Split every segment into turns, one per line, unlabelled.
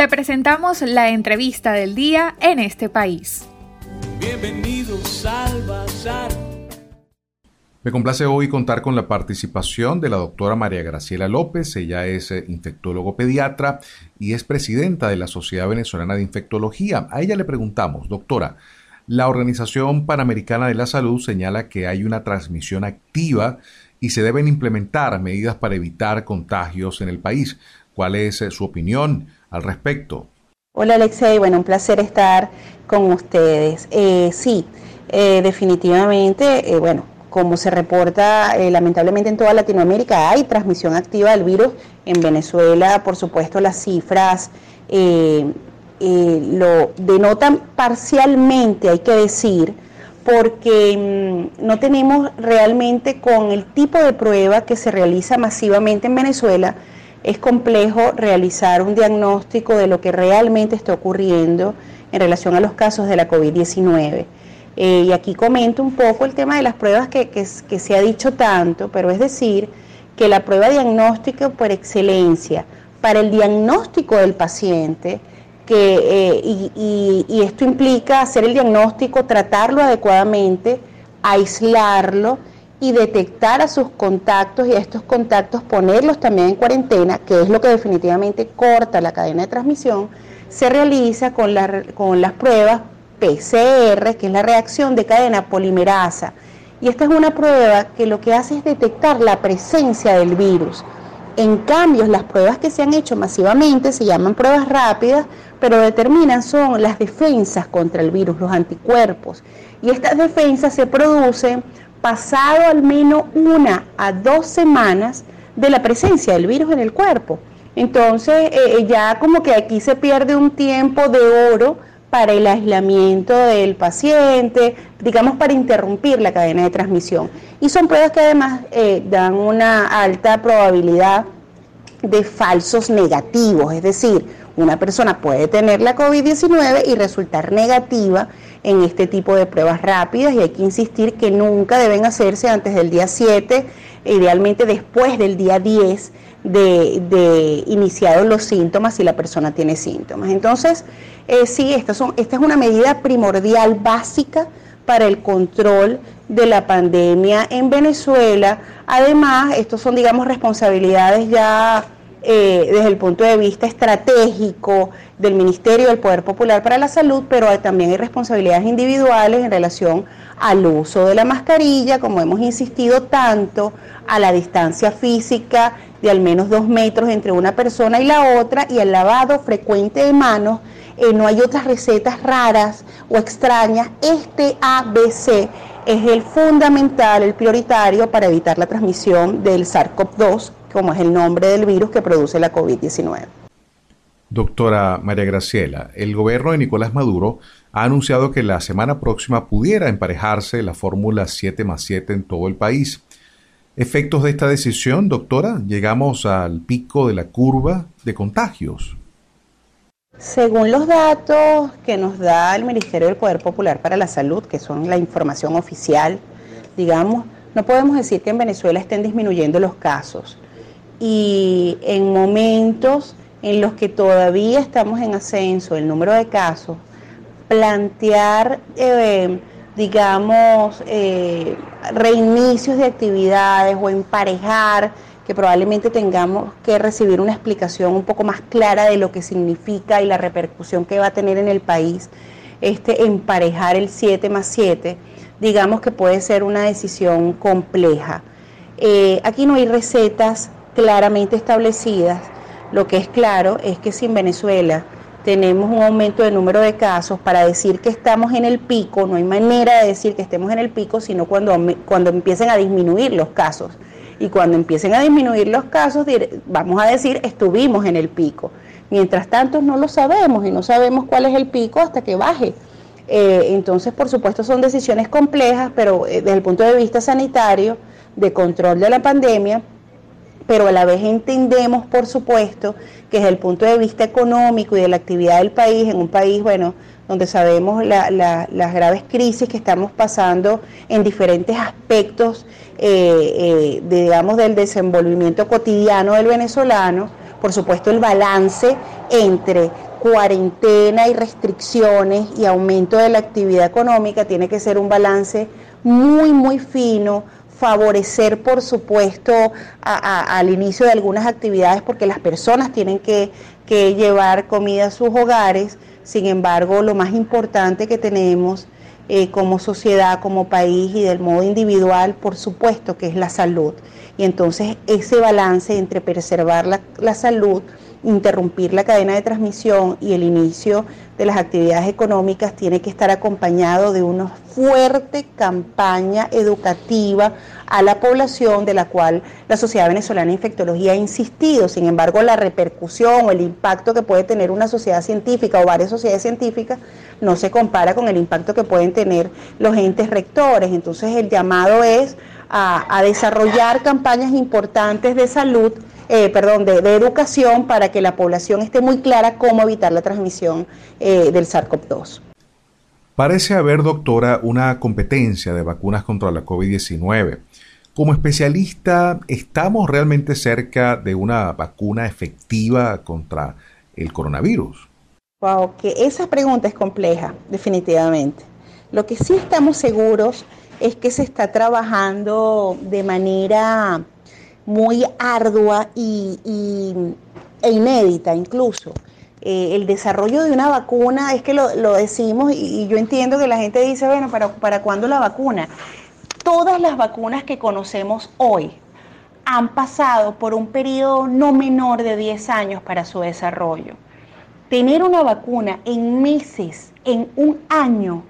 Te presentamos la entrevista del día en este país.
Bienvenidos al Bazar.
Me complace hoy contar con la participación de la doctora María Graciela López. Ella es eh, infectólogo pediatra y es presidenta de la Sociedad Venezolana de Infectología. A ella le preguntamos, doctora, la Organización Panamericana de la Salud señala que hay una transmisión activa y se deben implementar medidas para evitar contagios en el país. ¿Cuál es eh, su opinión al respecto?
Hola Alexei, bueno, un placer estar con ustedes. Eh, sí, eh, definitivamente, bueno, como se reporta lamentablemente en toda Latinoamérica, hay transmisión activa del virus. En Venezuela, por supuesto, las cifras lo denotan parcialmente, hay que decir, porque mm, no tenemos realmente con el tipo de prueba que se realiza masivamente en Venezuela, es complejo realizar un diagnóstico de lo que realmente está ocurriendo en relación a los casos de la COVID-19. Eh, y aquí comento un poco el tema de las pruebas que, que se ha dicho tanto, pero es decir, que la prueba diagnóstica por excelencia para el diagnóstico del paciente eh, y, esto implica hacer el diagnóstico, tratarlo adecuadamente, aislarlo y detectar a sus contactos y a estos contactos ponerlos también en cuarentena, que es lo que definitivamente corta la cadena de transmisión, se realiza con, con las pruebas PCR, que es la reacción de cadena polimerasa. Y esta es una prueba que lo que hace es detectar la presencia del virus. En cambio, las pruebas que se han hecho masivamente se llaman pruebas rápidas, pero determinan son las defensas contra el virus, los anticuerpos. Y estas defensas se producen pasado al menos una a dos semanas de la presencia del virus en el cuerpo. Entonces, eh, eh, ya como que aquí se pierde un tiempo de oro para el aislamiento del paciente, digamos para interrumpir la cadena de transmisión. Y son pruebas que además eh, dan una alta probabilidad de falsos negativos, es decir, una persona puede tener la COVID-19 y resultar negativa en este tipo de pruebas rápidas y hay que insistir que nunca deben hacerse antes del día 7, idealmente después del día 10 de, de iniciados los síntomas si la persona tiene síntomas. Entonces, eh, sí, esta, son, esta es una medida primordial, básica para el control de la pandemia en Venezuela. Además, estos son, digamos, responsabilidades ya eh, desde el punto de vista estratégico del Ministerio del Poder Popular para la Salud, pero también hay responsabilidades individuales en relación al uso de la mascarilla, como hemos insistido tanto, a la distancia física de al menos dos metros entre una persona y la otra y el lavado frecuente de manos. Eh, no hay otras recetas raras o extrañas. Este ABC es el fundamental, el prioritario para evitar la transmisión del SARS-CoV-2 como es el nombre del virus que produce la COVID-19.
Doctora María Graciela, el gobierno de Nicolás Maduro ha anunciado que la semana próxima pudiera emparejarse la fórmula 7 más 7 en todo el país. ¿Efectos de esta decisión, doctora? ¿Llegamos al pico de la curva de contagios?
Según los datos que nos da el Ministerio del Poder Popular para la Salud, que son la información oficial, digamos, no podemos decir que en Venezuela estén disminuyendo los casos y en momentos en los que todavía estamos en ascenso el número de casos, plantear, eh, digamos, eh, reinicios de actividades o emparejar, que probablemente tengamos que recibir una explicación un poco más clara de lo que significa y la repercusión que va a tener en el país, este emparejar el 7 más 7, digamos que puede ser una decisión compleja. Eh, aquí no hay recetas claramente establecidas. Lo que es claro es que si en Venezuela tenemos un aumento de número de casos, para decir que estamos en el pico, no hay manera de decir que estemos en el pico, sino cuando, cuando empiecen a disminuir los casos. Y cuando empiecen a disminuir los casos, vamos a decir, estuvimos en el pico. Mientras tanto, no lo sabemos y no sabemos cuál es el pico hasta que baje. Eh, entonces, por supuesto, son decisiones complejas, pero eh, desde el punto de vista sanitario, de control de la pandemia, pero a la vez entendemos, por supuesto, que desde el punto de vista económico y de la actividad del país, en un país, bueno, donde sabemos las graves crisis que estamos pasando en diferentes aspectos, eh, eh, digamos, del desenvolvimiento cotidiano del venezolano, por supuesto el balance entre cuarentena y restricciones y aumento de la actividad económica, tiene que ser un balance muy, muy fino, favorecer, por supuesto, al inicio de algunas actividades porque las personas tienen que, llevar comida a sus hogares. Sin embargo, lo más importante que tenemos eh, como sociedad, como país y del modo individual, por supuesto que es la salud. Y entonces ese balance entre preservar la salud, interrumpir la cadena de transmisión y el inicio de las actividades económicas tiene que estar acompañado de una fuerte campaña educativa a la población de la cual la Sociedad Venezolana de Infectología ha insistido. Sin embargo, la repercusión o el impacto que puede tener una sociedad científica o varias sociedades científicas no se compara con el impacto que pueden tener los entes rectores. Entonces, el llamado es a, a desarrollar campañas importantes de salud eh, perdón, de, educación para que la población esté muy clara cómo evitar la transmisión eh, del SARS-CoV-2.
Parece haber, doctora, una competencia de vacunas contra la COVID-19. Como especialista, ¿estamos realmente cerca de una vacuna efectiva contra el coronavirus?
Wow, que esa pregunta es compleja, definitivamente. Lo que sí estamos seguros es que se está trabajando de manera muy ardua y, e inédita incluso. Eh, el desarrollo de una vacuna, es que lo, decimos y, yo entiendo que la gente dice, bueno, ¿para, ¿para cuándo la vacuna? Todas las vacunas que conocemos hoy han pasado por un periodo no menor de 10 años para su desarrollo. Tener una vacuna en meses, en un año,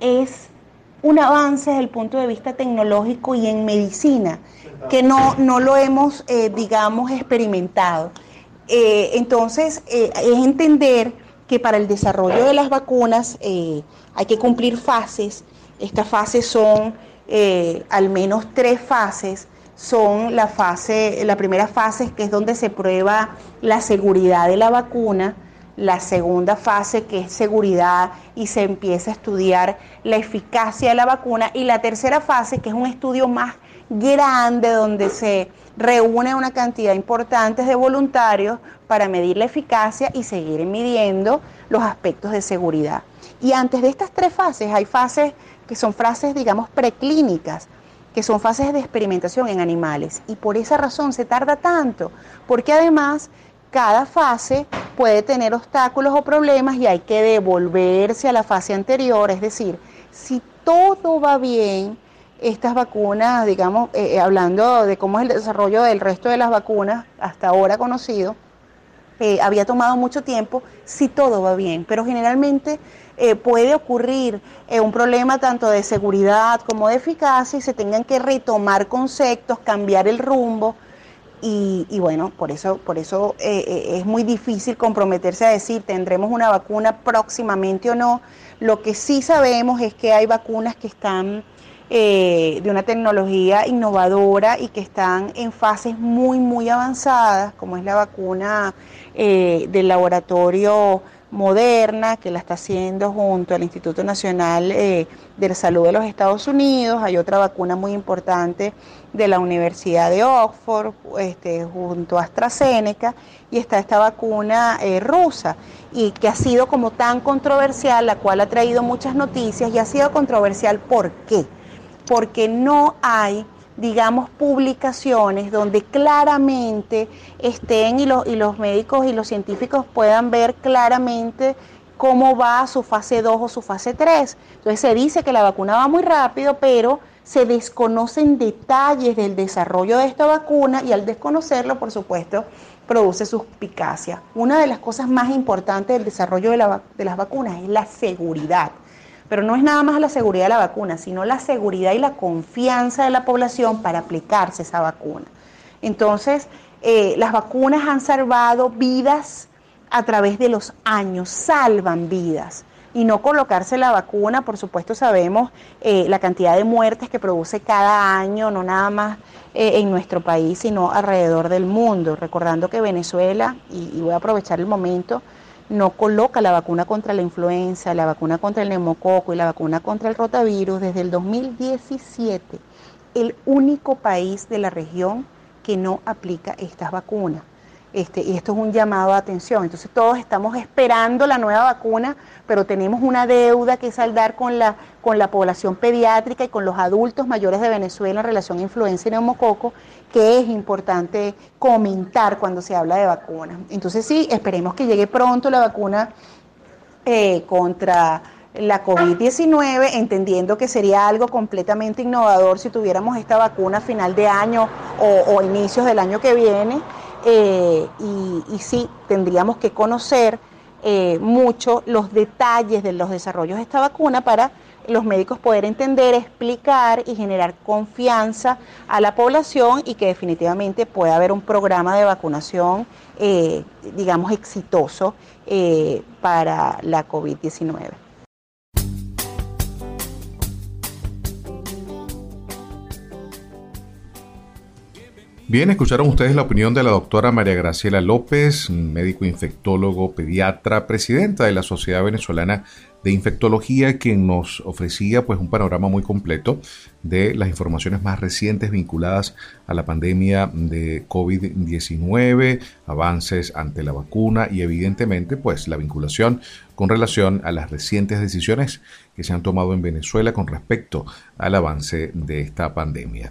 es un avance desde el punto de vista tecnológico y en medicina que no, no lo hemos, eh, digamos, experimentado. Eh, entonces, eh, es entender que para el desarrollo de las vacunas hay que cumplir fases. Estas fases son al menos tres fases. Son la fase, la primera fase que es donde se prueba la seguridad de la vacuna, la segunda fase que es seguridad y se empieza a estudiar la eficacia de la vacuna y la tercera fase que es un estudio más grande donde se reúne una cantidad importante de voluntarios para medir la eficacia y seguir midiendo los aspectos de seguridad. Y antes de estas tres fases hay fases que son fases, digamos, preclínicas, que son fases de experimentación en animales. Y por esa razón se tarda tanto, porque además cada fase puede tener obstáculos o problemas y hay que devolverse a la fase anterior. Es decir, si todo va bien, estas vacunas, digamos, eh, eh, hablando de cómo es el desarrollo del resto de las vacunas hasta ahora conocido, eh, había tomado mucho tiempo si todo va bien, pero generalmente puede ocurrir un problema tanto de seguridad como de eficacia y se tengan que retomar conceptos, cambiar el rumbo. Y, y bueno, por eso, por eso es muy difícil comprometerse a decir tendremos una vacuna próximamente o no. Lo que sí sabemos es que hay vacunas que están eh, de una tecnología innovadora y que están en fases muy, muy avanzadas, como es la vacuna eh, del laboratorio Moderna, que la está haciendo junto al Instituto Nacional eh, de Salud de los Estados Unidos. Hay otra vacuna muy importante de la Universidad de Oxford, este, junto a AstraZeneca, y está esta vacuna rusa, y que ha sido como tan controversial, la cual ha traído muchas noticias, y ha sido controversial ¿por qué? Porque no hay digamos, publicaciones donde claramente estén y los, y los médicos y los científicos puedan ver claramente cómo va su fase 2 o su fase 3. Entonces se dice que la vacuna va muy rápido, pero se desconocen detalles del desarrollo de esta vacuna y al desconocerlo, por supuesto, produce suspicacia. Una de las cosas más importantes del desarrollo de, de las vacunas es la seguridad. Pero no es nada más la seguridad de la vacuna, sino la seguridad y la confianza de la población para aplicarse esa vacuna. Entonces, eh, las vacunas han salvado vidas a través de los años, salvan vidas. Y no colocarse la vacuna, por supuesto sabemos eh, la cantidad de muertes que produce cada año, no nada más eh, en nuestro país, sino alrededor del mundo. Recordando que Venezuela, y voy a aprovechar el momento, no coloca la vacuna contra la influenza, la vacuna contra el neumococo y la vacuna contra el rotavirus desde el 2017, el único país de la región que no aplica estas vacunas. Este, y esto es un llamado a atención. Entonces todos estamos esperando la nueva vacuna, pero tenemos una deuda que saldar con la, con la población pediátrica y con los adultos mayores de Venezuela en relación a influenza y neumococo, que es importante comentar cuando se habla de vacunas. Entonces sí, esperemos que llegue pronto la vacuna eh, contra la COVID-19, entendiendo que sería algo completamente innovador si tuviéramos esta vacuna a final de año o inicios del año que viene. Eh, y, sí, tendríamos que conocer eh, mucho los detalles de los desarrollos de esta vacuna para los médicos poder entender, explicar y generar confianza a la población y que definitivamente pueda haber un programa de vacunación, eh, digamos, exitoso para la COVID-19.
Bien, escucharon ustedes la opinión de la doctora María Graciela López, médico infectólogo pediatra, presidenta de la Sociedad Venezolana de Infectología, quien nos ofrecía pues un panorama muy completo de las informaciones más recientes vinculadas a la pandemia de COVID-19, avances ante la vacuna y evidentemente pues la vinculación con relación a las recientes decisiones que se han tomado en Venezuela con respecto al avance de esta pandemia.